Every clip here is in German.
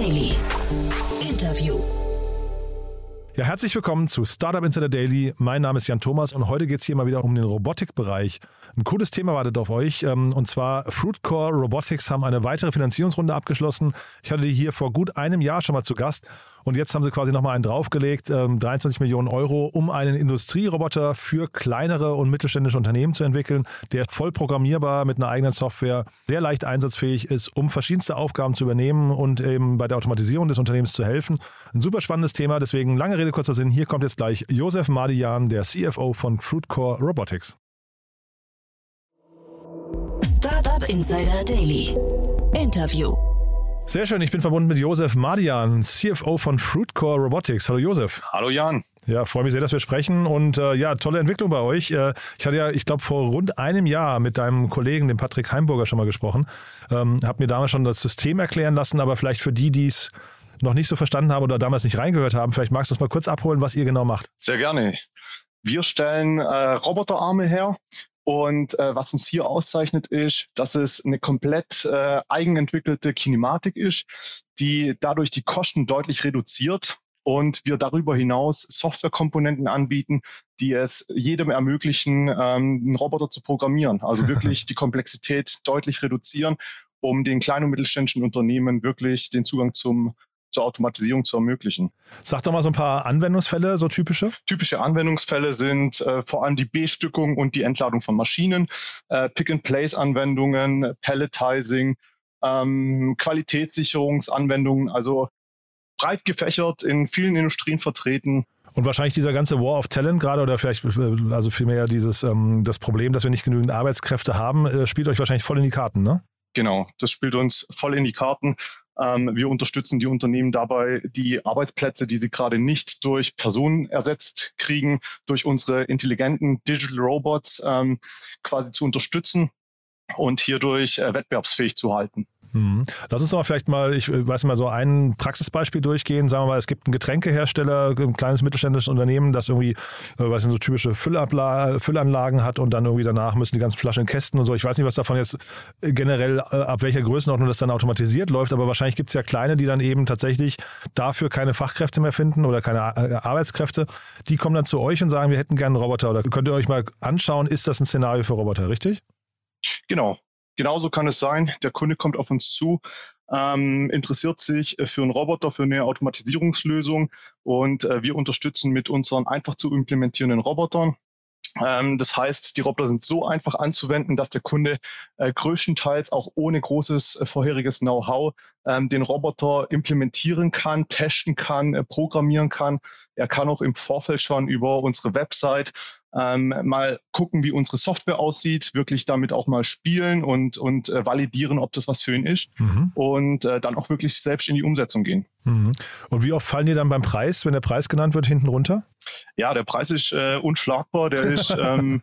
Daily. Interview. Ja, herzlich willkommen zu Startup Insider Daily. Mein Name ist Jan Thomas und heute geht es hier mal wieder um den Robotikbereich. Ein cooles Thema wartet auf euch ähm, und zwar Fruitcore Robotics haben eine weitere Finanzierungsrunde abgeschlossen. Ich hatte die hier vor gut einem Jahr schon mal zu Gast und jetzt haben sie quasi nochmal einen draufgelegt, 23 ähm, Millionen Euro, um einen Industrieroboter für kleinere und mittelständische Unternehmen zu entwickeln, der voll programmierbar mit einer eigenen Software sehr leicht einsatzfähig ist, um verschiedenste Aufgaben zu übernehmen und eben bei der Automatisierung des Unternehmens zu helfen. Ein super spannendes Thema, deswegen lange Rede, kurzer Sinn. Hier kommt jetzt gleich Josef Madian, der CFO von Fruitcore Robotics. Startup Insider Daily. Interview. Sehr schön, ich bin verbunden mit Josef Madian, CFO von Fruitcore Robotics. Hallo Josef. Hallo Jan. Ja, freue mich sehr, dass wir sprechen und äh, ja, tolle Entwicklung bei euch. Äh, ich hatte ja, ich glaube, vor rund einem Jahr mit deinem Kollegen, dem Patrick Heimburger, schon mal gesprochen. Ähm, hab mir damals schon das System erklären lassen, aber vielleicht für die, die es noch nicht so verstanden haben oder damals nicht reingehört haben, vielleicht magst du uns mal kurz abholen, was ihr genau macht. Sehr gerne. Wir stellen äh, Roboterarme her und äh, was uns hier auszeichnet, ist, dass es eine komplett äh, eigenentwickelte Kinematik ist, die dadurch die Kosten deutlich reduziert und wir darüber hinaus Softwarekomponenten anbieten, die es jedem ermöglichen, ähm, einen Roboter zu programmieren. Also wirklich die Komplexität deutlich reduzieren, um den kleinen und mittelständischen Unternehmen wirklich den Zugang zum zur Automatisierung zu ermöglichen. Sag doch mal so ein paar Anwendungsfälle, so typische. Typische Anwendungsfälle sind äh, vor allem die Bestückung und die Entladung von Maschinen, äh, Pick-and-Place-Anwendungen, Palletizing, ähm, Qualitätssicherungsanwendungen, also breit gefächert in vielen Industrien vertreten. Und wahrscheinlich dieser ganze War of Talent gerade oder vielleicht äh, also vielmehr dieses ähm, das Problem, dass wir nicht genügend Arbeitskräfte haben, äh, spielt euch wahrscheinlich voll in die Karten, ne? Genau, das spielt uns voll in die Karten. Ähm, wir unterstützen die Unternehmen dabei, die Arbeitsplätze, die sie gerade nicht durch Personen ersetzt kriegen, durch unsere intelligenten Digital Robots ähm, quasi zu unterstützen und hierdurch äh, wettbewerbsfähig zu halten. Mhm. Lass uns doch vielleicht mal, ich weiß mal, so ein Praxisbeispiel durchgehen. Sagen wir mal, es gibt einen Getränkehersteller, ein kleines mittelständisches Unternehmen, das irgendwie, äh, weiß nicht, so typische Füllabla Füllanlagen hat und dann irgendwie danach müssen die ganzen Flaschen in Kästen und so. Ich weiß nicht, was davon jetzt äh, generell, äh, ab welcher Größenordnung das dann automatisiert läuft, aber wahrscheinlich gibt es ja kleine, die dann eben tatsächlich dafür keine Fachkräfte mehr finden oder keine Arbeitskräfte. Die kommen dann zu euch und sagen, wir hätten gerne einen Roboter oder könnt ihr euch mal anschauen, ist das ein Szenario für Roboter, richtig? Genau, Genauso kann es sein, der Kunde kommt auf uns zu, ähm, interessiert sich äh, für einen Roboter, für eine Automatisierungslösung und äh, wir unterstützen mit unseren einfach zu implementierenden Robotern ähm, das heißt, die Roboter sind so einfach anzuwenden, dass der Kunde äh, größtenteils auch ohne großes äh, vorheriges Know-how ähm, den Roboter implementieren kann, testen kann, äh, programmieren kann. Er kann auch im Vorfeld schon über unsere Website ähm, mal gucken, wie unsere Software aussieht, wirklich damit auch mal spielen und, und äh, validieren, ob das was für ihn ist mhm. und äh, dann auch wirklich selbst in die Umsetzung gehen. Mhm. Und wie oft fallen die dann beim Preis, wenn der Preis genannt wird, hinten runter? Ja, der Preis ist äh, unschlagbar. Der ist ähm,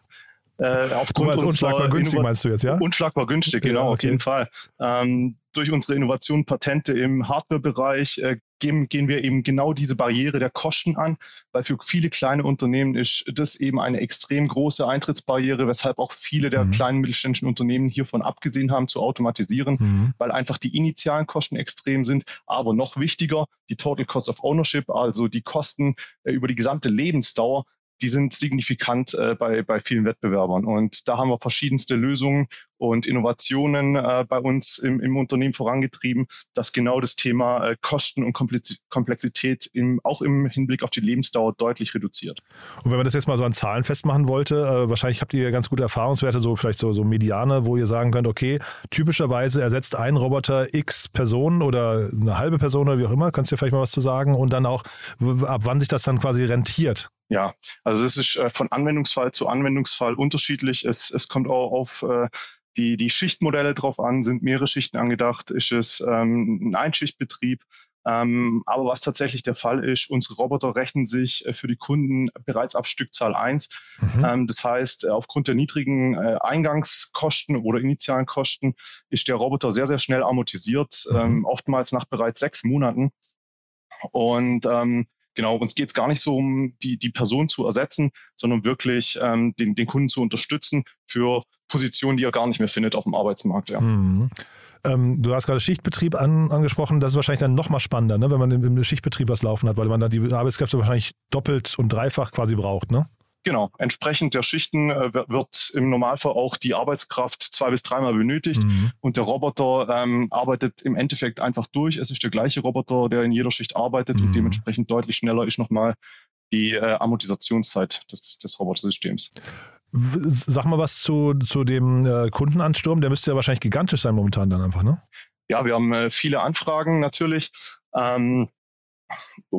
äh, aufgrund unschlagbar günstig meinst du jetzt, ja? Unschlagbar günstig, genau, ja, okay. auf jeden Fall. Ähm, durch unsere Innovation, Patente im Hardware-Bereich äh, gehen, gehen wir eben genau diese Barriere der Kosten an, weil für viele kleine Unternehmen ist das eben eine extrem große Eintrittsbarriere, weshalb auch viele der mhm. kleinen mittelständischen Unternehmen hiervon abgesehen haben zu automatisieren, mhm. weil einfach die initialen Kosten extrem sind, aber noch wichtiger, die Total Cost of Ownership, also die Kosten äh, über die gesamte Lebensdauer, die sind signifikant äh, bei, bei vielen Wettbewerbern. Und da haben wir verschiedenste Lösungen und Innovationen äh, bei uns im, im Unternehmen vorangetrieben, dass genau das Thema äh, Kosten und Komplexität im, auch im Hinblick auf die Lebensdauer deutlich reduziert. Und wenn man das jetzt mal so an Zahlen festmachen wollte, äh, wahrscheinlich habt ihr ganz gute Erfahrungswerte, so vielleicht so, so Mediane, wo ihr sagen könnt, okay, typischerweise ersetzt ein Roboter x Personen oder eine halbe Person oder wie auch immer, kannst du dir vielleicht mal was zu sagen und dann auch, ab wann sich das dann quasi rentiert? Ja, also es ist äh, von Anwendungsfall zu Anwendungsfall unterschiedlich. Es, es kommt auch auf äh, die, die Schichtmodelle drauf an, sind mehrere Schichten angedacht, ist es ähm, ein Einschichtbetrieb. Ähm, aber was tatsächlich der Fall ist, unsere Roboter rechnen sich äh, für die Kunden bereits ab Stückzahl 1. Mhm. Ähm, das heißt, äh, aufgrund der niedrigen äh, Eingangskosten oder initialen Kosten ist der Roboter sehr, sehr schnell amortisiert, mhm. ähm, oftmals nach bereits sechs Monaten. Und ähm, genau, uns geht es gar nicht so um die, die Person zu ersetzen, sondern wirklich ähm, den, den Kunden zu unterstützen für Positionen, die er gar nicht mehr findet auf dem Arbeitsmarkt. Ja. Mhm. Ähm, du hast gerade Schichtbetrieb an, angesprochen. Das ist wahrscheinlich dann noch mal spannender, ne? wenn man im Schichtbetrieb was laufen hat, weil man dann die Arbeitskräfte wahrscheinlich doppelt und dreifach quasi braucht. Ne? Genau, entsprechend der Schichten äh, wird im Normalfall auch die Arbeitskraft zwei bis dreimal benötigt mhm. und der Roboter ähm, arbeitet im Endeffekt einfach durch. Es ist der gleiche Roboter, der in jeder Schicht arbeitet mhm. und dementsprechend deutlich schneller ist nochmal die äh, Amortisationszeit des, des Robotersystems. Sag mal was zu, zu dem äh, Kundenansturm, der müsste ja wahrscheinlich gigantisch sein momentan dann einfach, ne? Ja, wir haben äh, viele Anfragen natürlich, ähm,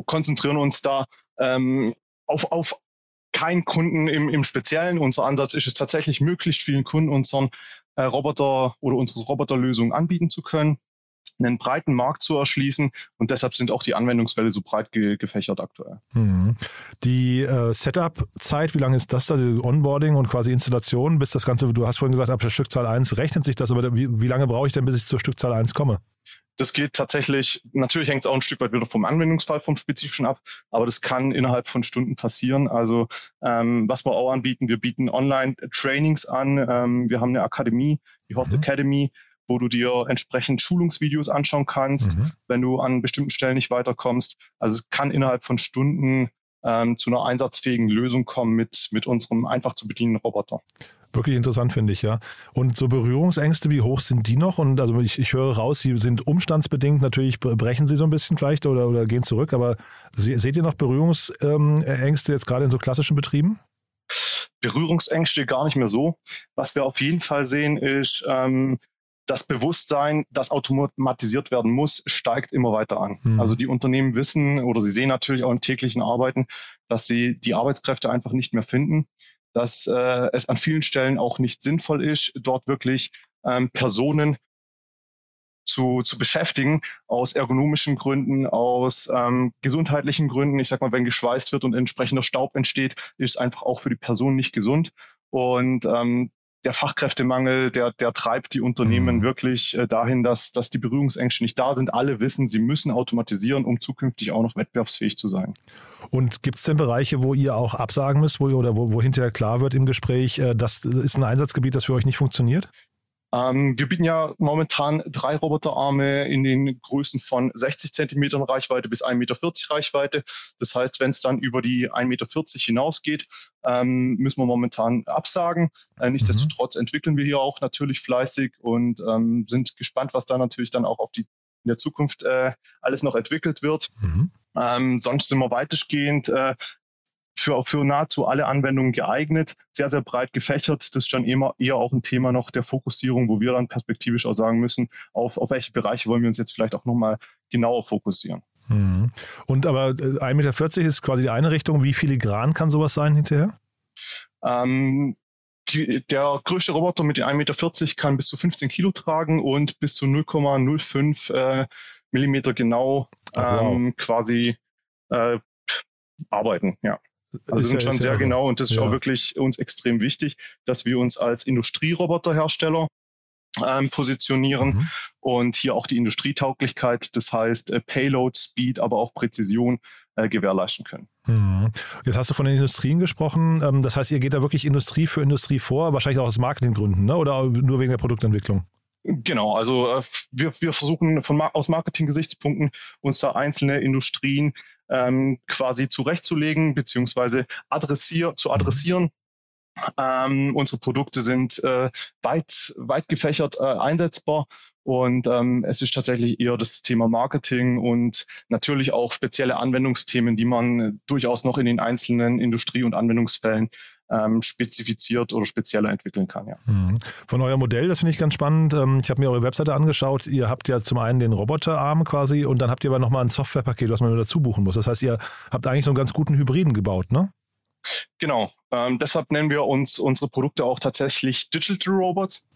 konzentrieren uns da ähm, auf, auf kein Kunden im, im Speziellen. Unser Ansatz ist es tatsächlich, möglichst vielen Kunden unseren äh, Roboter oder unsere Roboterlösung anbieten zu können, einen breiten Markt zu erschließen und deshalb sind auch die Anwendungsfälle so breit ge gefächert aktuell. Mhm. Die äh, Setup-Zeit, wie lange ist das, also Onboarding und quasi Installation, bis das Ganze, du hast vorhin gesagt, ab der Stückzahl 1 rechnet sich das, aber wie, wie lange brauche ich denn, bis ich zur Stückzahl 1 komme? Das geht tatsächlich, natürlich hängt es auch ein Stück weit wieder vom Anwendungsfall, vom Spezifischen ab, aber das kann innerhalb von Stunden passieren. Also ähm, was wir auch anbieten, wir bieten Online-Trainings an. Ähm, wir haben eine Akademie, die Host mhm. Academy, wo du dir entsprechend Schulungsvideos anschauen kannst, mhm. wenn du an bestimmten Stellen nicht weiterkommst. Also es kann innerhalb von Stunden ähm, zu einer einsatzfähigen Lösung kommen mit, mit unserem einfach zu bedienenden Roboter. Wirklich interessant, finde ich, ja. Und so Berührungsängste, wie hoch sind die noch? Und also ich, ich höre raus, sie sind umstandsbedingt, natürlich brechen sie so ein bisschen vielleicht oder, oder gehen zurück, aber seht ihr noch Berührungsängste jetzt gerade in so klassischen Betrieben? Berührungsängste gar nicht mehr so. Was wir auf jeden Fall sehen, ist, ähm, das Bewusstsein, das automatisiert werden muss, steigt immer weiter an. Mhm. Also die Unternehmen wissen oder sie sehen natürlich auch im täglichen Arbeiten, dass sie die Arbeitskräfte einfach nicht mehr finden dass äh, es an vielen Stellen auch nicht sinnvoll ist, dort wirklich ähm, Personen zu, zu beschäftigen, aus ergonomischen Gründen, aus ähm, gesundheitlichen Gründen. Ich sag mal, wenn geschweißt wird und entsprechender Staub entsteht, ist einfach auch für die Person nicht gesund. Und ähm, der Fachkräftemangel, der, der treibt die Unternehmen mhm. wirklich äh, dahin, dass, dass die Berührungsängste nicht da sind. Alle wissen, sie müssen automatisieren, um zukünftig auch noch wettbewerbsfähig zu sein. Und gibt es denn Bereiche, wo ihr auch absagen müsst, wo ihr, oder wo, wo hinterher klar wird im Gespräch, äh, das ist ein Einsatzgebiet, das für euch nicht funktioniert? Ähm, wir bieten ja momentan drei Roboterarme in den Größen von 60 Zentimetern Reichweite bis 1,40 Meter Reichweite. Das heißt, wenn es dann über die 1,40 Meter hinausgeht, ähm, müssen wir momentan absagen. Äh, nichtsdestotrotz mhm. entwickeln wir hier auch natürlich fleißig und ähm, sind gespannt, was da natürlich dann auch auf die in der Zukunft äh, alles noch entwickelt wird. Mhm. Ähm, sonst immer weitestgehend äh, für, für nahezu alle Anwendungen geeignet, sehr, sehr breit gefächert. Das ist dann eher, eher auch ein Thema noch der Fokussierung, wo wir dann perspektivisch auch sagen müssen, auf, auf welche Bereiche wollen wir uns jetzt vielleicht auch nochmal genauer fokussieren. Mhm. Und aber 1,40 äh, Meter ist quasi die eine Richtung. Wie filigran kann sowas sein hinterher? Ähm, die, der größte Roboter mit den 1,40 Meter kann bis zu 15 Kilo tragen und bis zu 0,05 äh, Millimeter genau Ach, wow. ähm, quasi äh, arbeiten. Ja. Also sind schon sehr genau und das ist ja. auch wirklich uns extrem wichtig, dass wir uns als Industrieroboterhersteller ähm, positionieren mhm. und hier auch die Industrietauglichkeit, das heißt äh, Payload, Speed, aber auch Präzision äh, gewährleisten können. Mhm. Jetzt hast du von den Industrien gesprochen. Ähm, das heißt, ihr geht da wirklich Industrie für Industrie vor, wahrscheinlich auch aus Marketinggründen, ne? oder nur wegen der Produktentwicklung? Genau, also äh, wir, wir versuchen von, aus Marketing-Gesichtspunkten uns da einzelne Industrien ähm, quasi zurechtzulegen beziehungsweise adressier, zu adressieren. Ähm, unsere Produkte sind äh, weit, weit gefächert äh, einsetzbar und ähm, es ist tatsächlich eher das Thema Marketing und natürlich auch spezielle Anwendungsthemen, die man durchaus noch in den einzelnen Industrie- und Anwendungsfällen ähm, spezifiziert oder spezieller entwickeln kann. Ja. Mhm. Von eurem Modell, das finde ich ganz spannend. Ähm, ich habe mir eure Webseite angeschaut. Ihr habt ja zum einen den Roboterarm quasi und dann habt ihr aber nochmal ein Softwarepaket, was man nur dazu buchen muss. Das heißt, ihr habt eigentlich so einen ganz guten Hybriden gebaut, ne? Genau. Ähm, deshalb nennen wir uns unsere Produkte auch tatsächlich Digital Robots,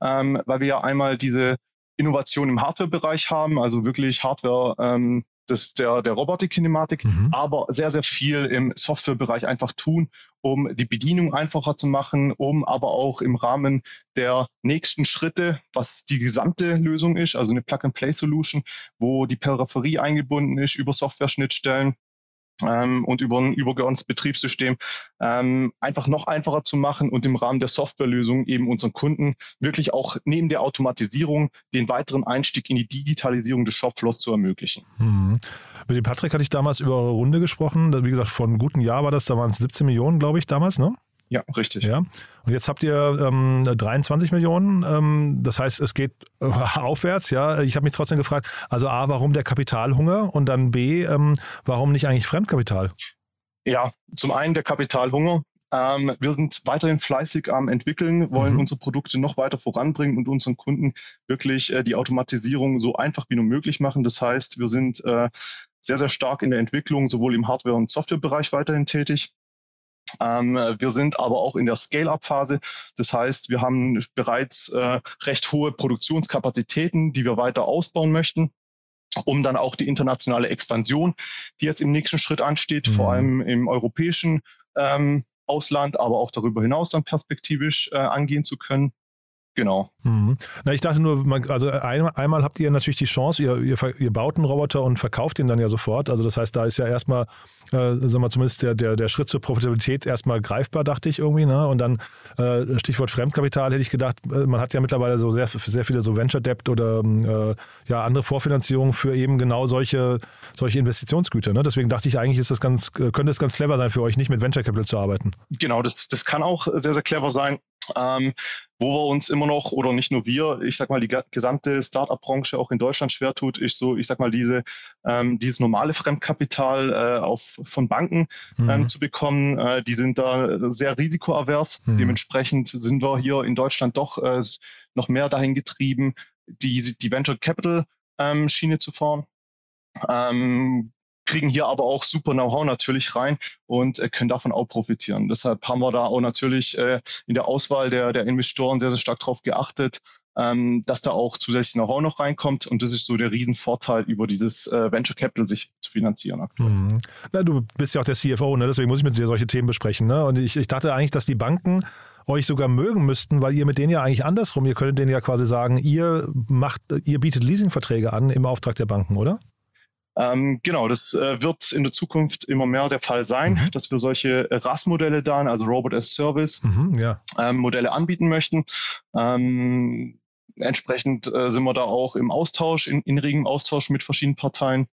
ähm, weil wir ja einmal diese Innovation im Hardware-Bereich haben, also wirklich Hardware ähm, des, der, der Robotik-Kinematik, mhm. aber sehr, sehr viel im Softwarebereich einfach tun, um die Bedienung einfacher zu machen, um aber auch im Rahmen der nächsten Schritte, was die gesamte Lösung ist, also eine Plug-and-Play-Solution, wo die Peripherie eingebunden ist über Software-Schnittstellen, ähm, und über ein übergeordnetes Betriebssystem ähm, einfach noch einfacher zu machen und im Rahmen der Softwarelösung eben unseren Kunden wirklich auch neben der Automatisierung den weiteren Einstieg in die Digitalisierung des Shopfloors zu ermöglichen. Mhm. Mit dem Patrick hatte ich damals über eure Runde gesprochen. Wie gesagt, vor einem guten Jahr war das, da waren es 17 Millionen, glaube ich, damals, ne? Ja, richtig. Ja. Und jetzt habt ihr ähm, 23 Millionen. Ähm, das heißt, es geht äh, aufwärts. Ja, ich habe mich trotzdem gefragt. Also a, warum der Kapitalhunger und dann b, ähm, warum nicht eigentlich Fremdkapital? Ja, zum einen der Kapitalhunger. Ähm, wir sind weiterhin fleißig am entwickeln, wollen mhm. unsere Produkte noch weiter voranbringen und unseren Kunden wirklich äh, die Automatisierung so einfach wie nur möglich machen. Das heißt, wir sind äh, sehr, sehr stark in der Entwicklung, sowohl im Hardware- und Softwarebereich weiterhin tätig. Ähm, wir sind aber auch in der Scale-up-Phase. Das heißt, wir haben bereits äh, recht hohe Produktionskapazitäten, die wir weiter ausbauen möchten um dann auch die internationale Expansion, die jetzt im nächsten Schritt ansteht, mhm. vor allem im europäischen ähm, Ausland, aber auch darüber hinaus dann perspektivisch äh, angehen zu können. Genau. Mhm. Na, ich dachte nur, also einmal, einmal, habt ihr natürlich die Chance, ihr, ihr, ihr, baut einen Roboter und verkauft ihn dann ja sofort. Also das heißt, da ist ja erstmal, äh, sagen wir zumindest der, der, der Schritt zur Profitabilität erstmal greifbar, dachte ich irgendwie. Ne? Und dann äh, Stichwort Fremdkapital hätte ich gedacht, äh, man hat ja mittlerbei so sehr, sehr viele so Venture Debt oder äh, ja andere Vorfinanzierungen für eben genau solche, solche Investitionsgüter. Ne? Deswegen dachte ich eigentlich, ist das ganz, könnte es ganz clever sein für euch, nicht mit Venture Capital zu arbeiten. Genau, das, das kann auch sehr, sehr clever sein ähm, wo wir uns immer noch, oder nicht nur wir, ich sag mal, die gesamte Startup-Branche auch in Deutschland schwer tut, ist so, ich sag mal, diese, ähm, dieses normale Fremdkapital äh, auf, von Banken ähm, mhm. zu bekommen. Äh, die sind da sehr risikoavers. Mhm. Dementsprechend sind wir hier in Deutschland doch äh, noch mehr dahin getrieben, die, die Venture Capital ähm, Schiene zu fahren. Ähm, kriegen hier aber auch super Know-how natürlich rein und äh, können davon auch profitieren. Deshalb haben wir da auch natürlich äh, in der Auswahl der, der Investoren sehr, sehr stark darauf geachtet, ähm, dass da auch zusätzlich Know-how noch reinkommt. Und das ist so der Riesenvorteil, über dieses äh, Venture Capital sich zu finanzieren. Mhm. Na, du bist ja auch der CFO, ne? deswegen muss ich mit dir solche Themen besprechen. Ne? Und ich, ich dachte eigentlich, dass die Banken euch sogar mögen müssten, weil ihr mit denen ja eigentlich andersrum, ihr könntet denen ja quasi sagen, ihr macht, ihr bietet Leasingverträge an im Auftrag der Banken, oder? Ähm, genau, das äh, wird in der Zukunft immer mehr der Fall sein, mhm. dass wir solche RAS-Modelle dann, also Robot as Service, mhm, ja. ähm, Modelle anbieten möchten. Ähm, entsprechend äh, sind wir da auch im Austausch, in, in regem Austausch mit verschiedenen Parteien.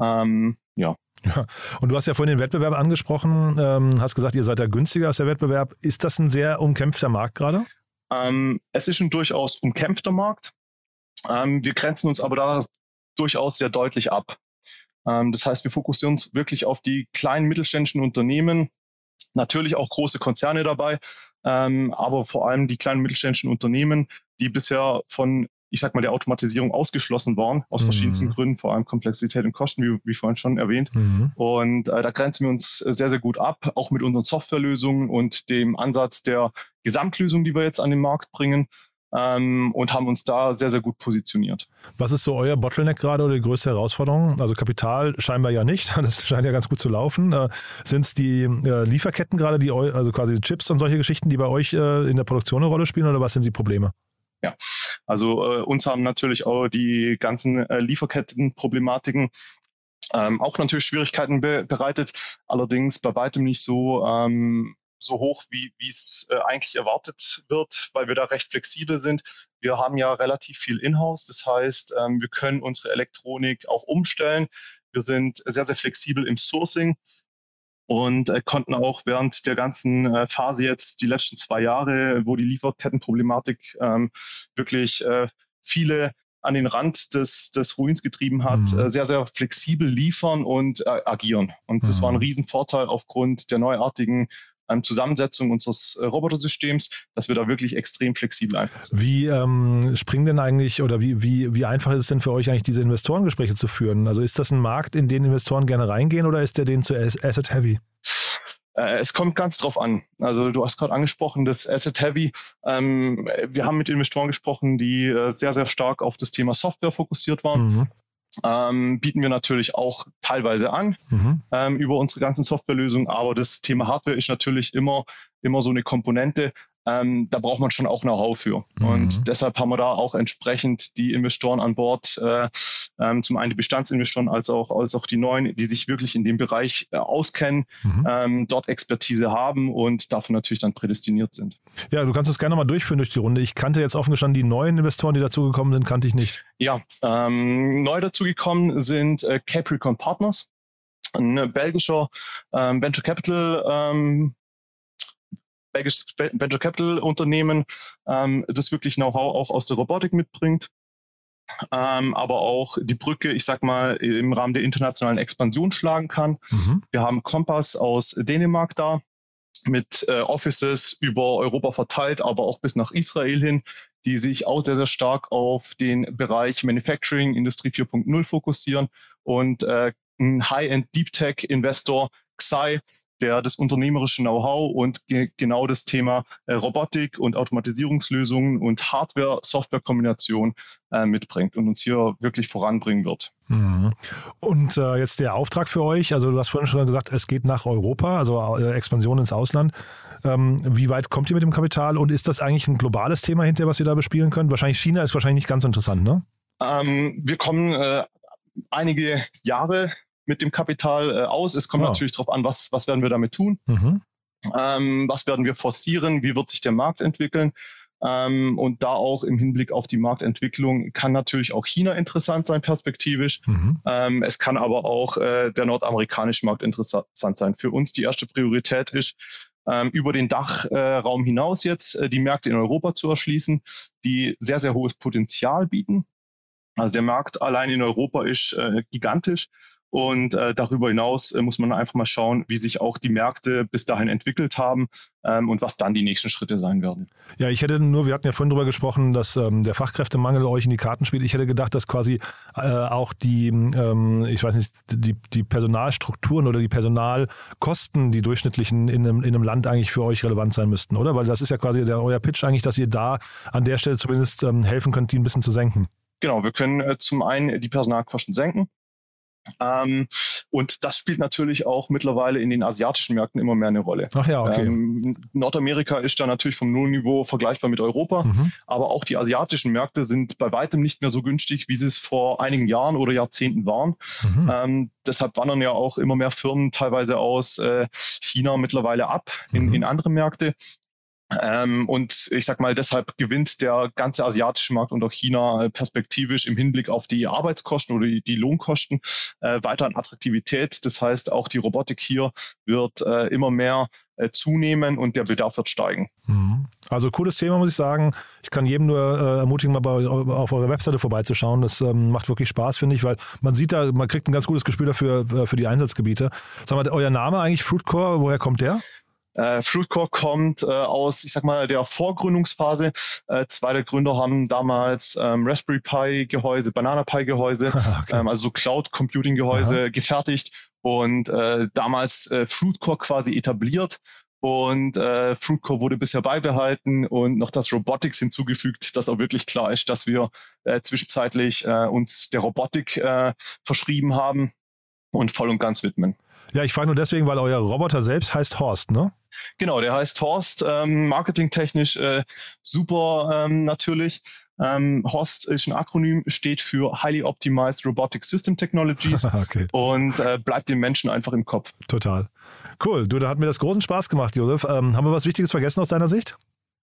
Ähm, ja. Ja, und du hast ja vorhin den Wettbewerb angesprochen, ähm, hast gesagt, ihr seid ja günstiger als der Wettbewerb. Ist das ein sehr umkämpfter Markt gerade? Ähm, es ist ein durchaus umkämpfter Markt. Ähm, wir grenzen uns aber da durchaus sehr deutlich ab. Ähm, das heißt, wir fokussieren uns wirklich auf die kleinen mittelständischen Unternehmen, natürlich auch große Konzerne dabei, ähm, aber vor allem die kleinen mittelständischen Unternehmen, die bisher von ich sag mal, der Automatisierung ausgeschlossen waren, aus mhm. verschiedensten Gründen, vor allem Komplexität und Kosten, wie, wie vorhin schon erwähnt. Mhm. Und äh, da grenzen wir uns sehr, sehr gut ab, auch mit unseren Softwarelösungen und dem Ansatz der Gesamtlösung, die wir jetzt an den Markt bringen ähm, und haben uns da sehr, sehr gut positioniert. Was ist so euer Bottleneck gerade oder die größte Herausforderung? Also Kapital scheinbar ja nicht, das scheint ja ganz gut zu laufen. Äh, Sind es die äh, Lieferketten gerade, die also quasi Chips und solche Geschichten, die bei euch äh, in der Produktion eine Rolle spielen oder was sind die Probleme? Ja, also äh, uns haben natürlich auch die ganzen äh, Lieferkettenproblematiken ähm, auch natürlich Schwierigkeiten be bereitet, allerdings bei weitem nicht so ähm, so hoch, wie, es äh, eigentlich erwartet wird, weil wir da recht flexibel sind. Wir haben ja relativ viel Inhouse, das heißt, ähm, wir können unsere Elektronik auch umstellen. Wir sind sehr, sehr flexibel im Sourcing und äh, konnten auch während der ganzen äh, Phase jetzt die letzten zwei Jahre, wo die Lieferkettenproblematik ähm, wirklich äh, viele an den Rand des, des Ruins getrieben hat, mhm. Äh, sehr, sehr flexibel liefern und äh, agieren. Und mhm. das war ein mhm. Riesenvorteil aufgrund der neuartigen ähm, Zusammensetzung unseres äh, Robotersystems, dass wir da wirklich extrem flexibel einfach sind. Wie ähm, springen denn eigentlich oder wie, wie, wie einfach ist es denn für euch eigentlich, diese Investorengespräche zu führen? Also ist das ein Markt, in den Investoren gerne reingehen oder ist der denen zu asset heavy? Äh, es kommt ganz drauf an. Also du hast gerade angesprochen, das Asset Heavy. Ähm, wir haben mit Investoren gesprochen, die äh, sehr, sehr stark auf das Thema Software fokussiert waren. Mhm ähm, bieten wir natürlich auch teilweise an mhm. ähm, über unsere ganzen Softwarelösungen. Aber das Thema Hardware ist natürlich immer, immer so eine Komponente. Ähm, da braucht man schon auch Know-how für. Mhm. Und deshalb haben wir da auch entsprechend die Investoren an Bord, äh, ähm, zum einen die Bestandsinvestoren als auch, als auch die neuen, die sich wirklich in dem Bereich äh, auskennen, mhm. ähm, dort Expertise haben und dafür natürlich dann prädestiniert sind. Ja, du kannst uns gerne mal durchführen durch die Runde. Ich kannte jetzt offen gestanden die neuen Investoren, die dazugekommen sind, kannte ich nicht. Ja, ähm, neu dazugekommen sind äh, Capricorn Partners, ein belgischer ähm, Venture Capital ähm, belgisches Venture Capital Unternehmen, ähm, das wirklich Know-how auch aus der Robotik mitbringt. Ähm, aber auch die Brücke, ich sag mal, im Rahmen der internationalen Expansion schlagen kann. Mhm. Wir haben Kompass aus Dänemark da mit äh, Offices über Europa verteilt, aber auch bis nach Israel hin, die sich auch sehr, sehr stark auf den Bereich Manufacturing, Industrie 4.0 fokussieren und äh, ein High-End Deep Tech Investor Xai, der das unternehmerische Know-how und ge genau das Thema äh, Robotik und Automatisierungslösungen und Hardware-Software-Kombination äh, mitbringt und uns hier wirklich voranbringen wird. Mhm. Und äh, jetzt der Auftrag für euch, also du hast vorhin schon gesagt, es geht nach Europa, also äh, Expansion ins Ausland. Ähm, wie weit kommt ihr mit dem Kapital und ist das eigentlich ein globales Thema hinter, was ihr da bespielen könnt? Wahrscheinlich China ist wahrscheinlich nicht ganz interessant, ne? Ähm, wir kommen äh, einige Jahre mit dem Kapital äh, aus. Es kommt ja. natürlich darauf an, was, was werden wir damit tun. Mhm. Ähm, was werden wir forcieren? Wie wird sich der Markt entwickeln? Ähm, und da auch im Hinblick auf die Marktentwicklung kann natürlich auch China interessant sein, perspektivisch. Mhm. Ähm, es kann aber auch äh, der nordamerikanische Markt interessant sein. Für uns die erste Priorität ist, ähm, über den Dachraum äh, hinaus jetzt äh, die Märkte in Europa zu erschließen, die sehr, sehr hohes Potenzial bieten. Also der Markt allein in Europa ist äh, gigantisch. Und äh, darüber hinaus äh, muss man einfach mal schauen, wie sich auch die Märkte bis dahin entwickelt haben ähm, und was dann die nächsten Schritte sein werden. Ja, ich hätte nur, wir hatten ja vorhin darüber gesprochen, dass ähm, der Fachkräftemangel euch in die Karten spielt. Ich hätte gedacht, dass quasi äh, auch die, ähm, ich weiß nicht, die, die Personalstrukturen oder die Personalkosten, die durchschnittlichen in einem, in einem Land eigentlich für euch relevant sein müssten, oder? Weil das ist ja quasi der, euer Pitch eigentlich, dass ihr da an der Stelle zumindest ähm, helfen könnt, die ein bisschen zu senken. Genau, wir können äh, zum einen die Personalkosten senken. Ähm, und das spielt natürlich auch mittlerweile in den asiatischen Märkten immer mehr eine Rolle. Ach ja, okay. Ähm, Nordamerika ist da natürlich vom Nullniveau vergleichbar mit Europa, mhm. aber auch die asiatischen Märkte sind bei weitem nicht mehr so günstig, wie sie es vor einigen Jahren oder Jahrzehnten waren. Mhm. Ähm, deshalb wandern ja auch immer mehr Firmen teilweise aus äh, China mittlerweile ab in, mhm. in andere Märkte. Ähm, und ich sag mal, deshalb gewinnt der ganze asiatische Markt und auch China perspektivisch im Hinblick auf die Arbeitskosten oder die, die Lohnkosten äh, weiter an Attraktivität. Das heißt, auch die Robotik hier wird äh, immer mehr äh, zunehmen und der Bedarf wird steigen. Mhm. Also cooles Thema, muss ich sagen. Ich kann jedem nur äh, ermutigen, mal bei, auf eurer Webseite vorbeizuschauen. Das ähm, macht wirklich Spaß, finde ich, weil man sieht da, man kriegt ein ganz gutes Gespür dafür äh, für die Einsatzgebiete. Sag mal, euer Name eigentlich Fruitcore, woher kommt der? Äh, Fruitcore kommt äh, aus, ich sag mal, der Vorgründungsphase. Äh, zwei der Gründer haben damals ähm, Raspberry Pi Gehäuse, Banana Pi Gehäuse, okay. ähm, also Cloud Computing Gehäuse Aha. gefertigt und äh, damals äh, Fruitcore quasi etabliert. Und äh, Fruitcore wurde bisher beibehalten und noch das Robotics hinzugefügt, dass auch wirklich klar ist, dass wir äh, zwischenzeitlich äh, uns der Robotik äh, verschrieben haben und voll und ganz widmen. Ja, ich frage nur deswegen, weil euer Roboter selbst heißt Horst, ne? Genau, der heißt Horst, ähm, marketingtechnisch äh, super ähm, natürlich. Ähm, HOST ist ein Akronym, steht für Highly Optimized Robotic System Technologies okay. und äh, bleibt den Menschen einfach im Kopf. Total. Cool. Du, da hat mir das großen Spaß gemacht, Josef. Ähm, haben wir was Wichtiges vergessen aus deiner Sicht?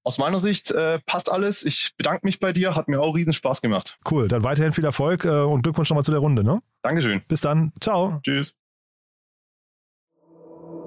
Aus meiner Sicht äh, passt alles. Ich bedanke mich bei dir, hat mir auch riesen Spaß gemacht. Cool, dann weiterhin viel Erfolg äh, und Glückwunsch nochmal zu der Runde. Ne? Dankeschön. Bis dann. Ciao. Tschüss.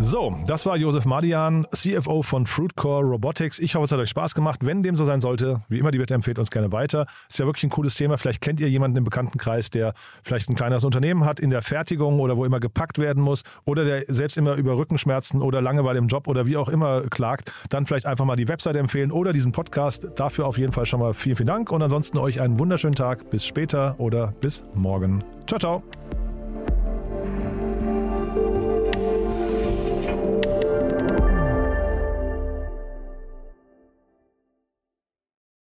So, das war Josef Madian, CFO von Fruitcore Robotics. Ich hoffe, es hat euch Spaß gemacht. Wenn dem so sein sollte, wie immer, die Bitte empfehlt uns gerne weiter. Ist ja wirklich ein cooles Thema. Vielleicht kennt ihr jemanden im Bekanntenkreis, der vielleicht ein kleineres Unternehmen hat in der Fertigung oder wo immer gepackt werden muss oder der selbst immer über Rückenschmerzen oder Langeweile im Job oder wie auch immer klagt. Dann vielleicht einfach mal die Webseite empfehlen oder diesen Podcast. Dafür auf jeden Fall schon mal vielen, vielen Dank und ansonsten euch einen wunderschönen Tag. Bis später oder bis morgen. Ciao, ciao.